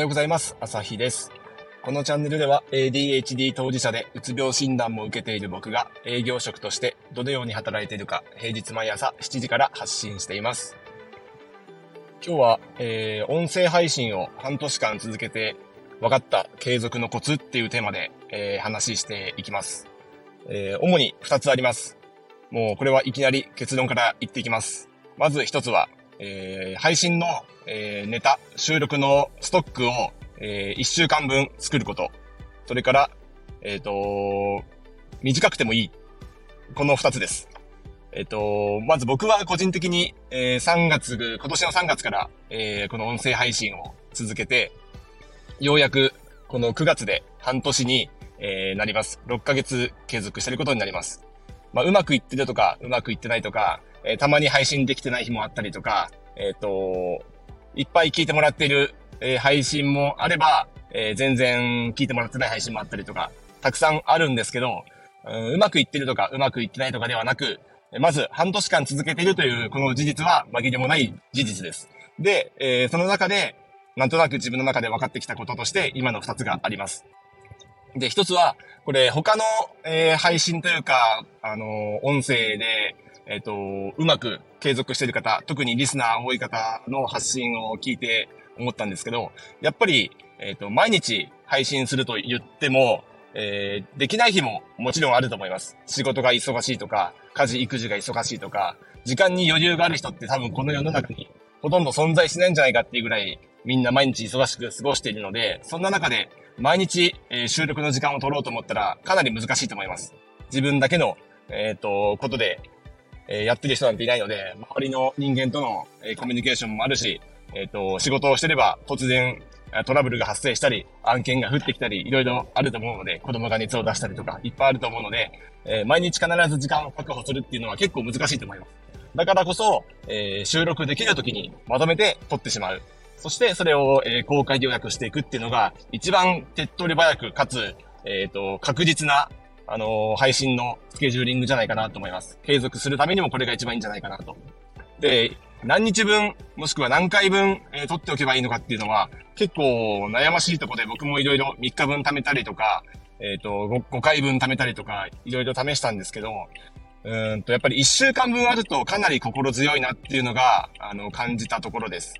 ようございます。朝日です。このチャンネルでは ADHD 当事者でうつ病診断も受けている僕が営業職としてどのように働いているか平日毎朝7時から発信しています。今日は、えー、音声配信を半年間続けて分かった継続のコツっていうテーマで、えー、話していきます。えー、主に2つあります。もうこれはいきなり結論から言っていきます。まず1つは、えー、配信の、えー、ネタ、収録のストックを、えー、1週間分作ること。それから、えっ、ー、と、短くてもいい。この2つです。えっ、ー、と、まず僕は個人的に、えー、3月、今年の3月から、えー、この音声配信を続けて、ようやくこの9月で半年に、えー、なります。6ヶ月継続してることになります。まあ、うまくいってるとか、うまくいってないとか、えー、たまに配信できてない日もあったりとか、えっ、ー、と、いっぱい聞いてもらっている、えー、配信もあれば、え、全然聞いてもらってない配信もあったりとか、たくさんあるんですけど、うん、うまくいってるとか、うまくいってないとかではなく、まず半年間続けているというこの事実は紛れもない事実です。で、え、その中で、なんとなく自分の中で分かってきたこととして、今の二つがあります。で、一つは、これ他の、えー、配信というか、あのー、音声で、えっ、ー、と、うまく継続している方、特にリスナー多い方の発信を聞いて思ったんですけど、やっぱり、えっ、と、毎日配信すると言っても、え、できない日ももちろんあると思います。仕事が忙しいとか、家事育児が忙しいとか、時間に余裕がある人って多分この世の中にほとんど存在しないんじゃないかっていうぐらい、みんな毎日忙しく過ごしているので、そんな中で毎日、えー、収録の時間を取ろうと思ったらかなり難しいと思います。自分だけの、えっ、ー、と、ことで、えー、やってる人なんていないので、周りの人間との、え、コミュニケーションもあるし、えっ、と、仕事をしてれば突然トラブルが発生したり、案件が降ってきたり、いろいろあると思うので、子供が熱を出したりとか、いっぱいあると思うので、え毎日必ず時間を確保するっていうのは結構難しいと思います。だからこそ、えー、収録できる時にまとめて撮ってしまう。そしてそれを、えー、公開予約していくっていうのが、一番手っ取り早く、かつ、えっ、ー、と、確実な、あのー、配信のスケジューリングじゃないかなと思います。継続するためにもこれが一番いいんじゃないかなと。で、何日分、もしくは何回分、えー、取っておけばいいのかっていうのは、結構悩ましいとこで僕もいろいろ3日分貯めたりとか、えっ、ー、と5、5回分貯めたりとか、いろいろ試したんですけど、うんと、やっぱり1週間分あるとかなり心強いなっていうのが、あの、感じたところです。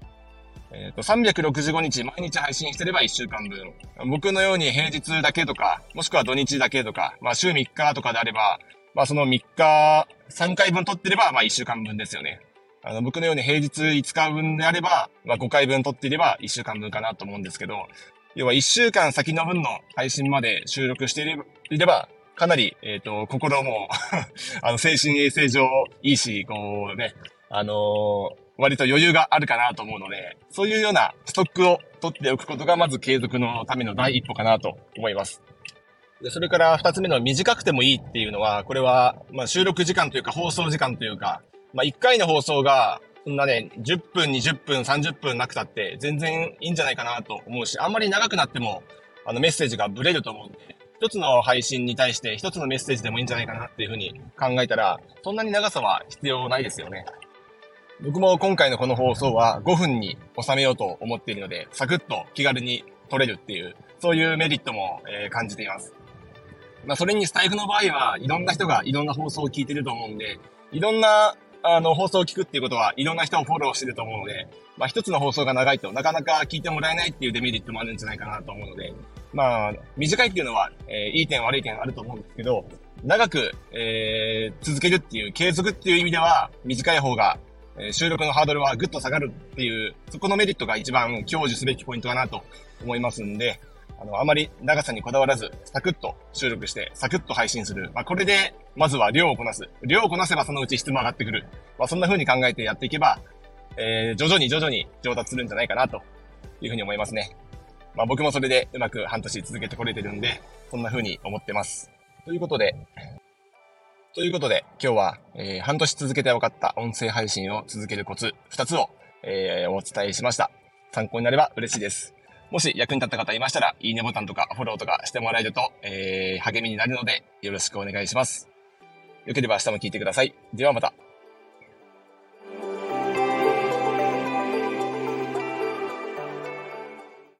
えっ、ー、と、365日毎日配信してれば1週間分。僕のように平日だけとか、もしくは土日だけとか、まあ週3日とかであれば、まあその3日、3回分取ってれば、まあ1週間分ですよね。あの、僕のように平日5日分であれば、まあ5回分取っていれば1週間分かなと思うんですけど、要は1週間先の分の配信まで収録していれば、かなり、えっ、ー、と、心も あの、精神衛生上いいし、こうね、あのー、割と余裕があるかなと思うので、そういうようなストックを取っておくことがまず継続のための第一歩かなと思います。で、それから二つ目の短くてもいいっていうのは、これは、まあ収録時間というか放送時間というか、まあ、1回の放送が、そんなね、10分、20分、30分なくたって、全然いいんじゃないかなと思うし、あんまり長くなっても、あの、メッセージがブレると思うんで、一つの配信に対して一つのメッセージでもいいんじゃないかなっていうふうに考えたら、そんなに長さは必要ないですよね。僕も今回のこの放送は5分に収めようと思っているので、サクッと気軽に撮れるっていう、そういうメリットも、えー、感じています。まあ、それにスタイフの場合はいろんな人がいろんな放送を聞いてると思うんで、いろんなあの、放送を聞くっていうことは、いろんな人をフォローしてると思うので、まあ、一つの放送が長いとなかなか聞いてもらえないっていうデメリットもあるんじゃないかなと思うので、まあ、短いっていうのは、えー、いい点悪い点あると思うんですけど、長く、えー、続けるっていう、継続っていう意味では、短い方が、え、収録のハードルはぐっと下がるっていう、そこのメリットが一番享受すべきポイントかなと思いますんで、あの、あまり長さにこだわらず、サクッと収録して、サクッと配信する。まあ、これで、まずは量をこなす。量をこなせばそのうち質も上がってくる。まあ、そんな風に考えてやっていけば、えー、徐々に徐々に上達するんじゃないかな、というふうに思いますね。まあ、僕もそれでうまく半年続けてこれてるんで、そんな風に思ってます。ということで、ということで、今日は、えー、半年続けて分かった音声配信を続けるコツ、2つを、えー、お伝えしました。参考になれば嬉しいです。もし役に立った方いましたら、いいねボタンとかフォローとかしてもらえると、えー、励みになるので、よろしくお願いします。よければ明日も聞いてください。ではまた。